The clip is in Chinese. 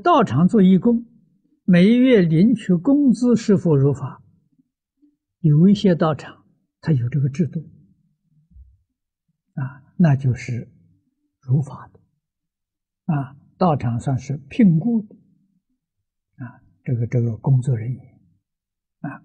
道场做义工，每月领取工资是否如法？有一些道场，它有这个制度，啊，那就是如法的，啊，道场算是聘雇的，啊，这个这个工作人员，啊。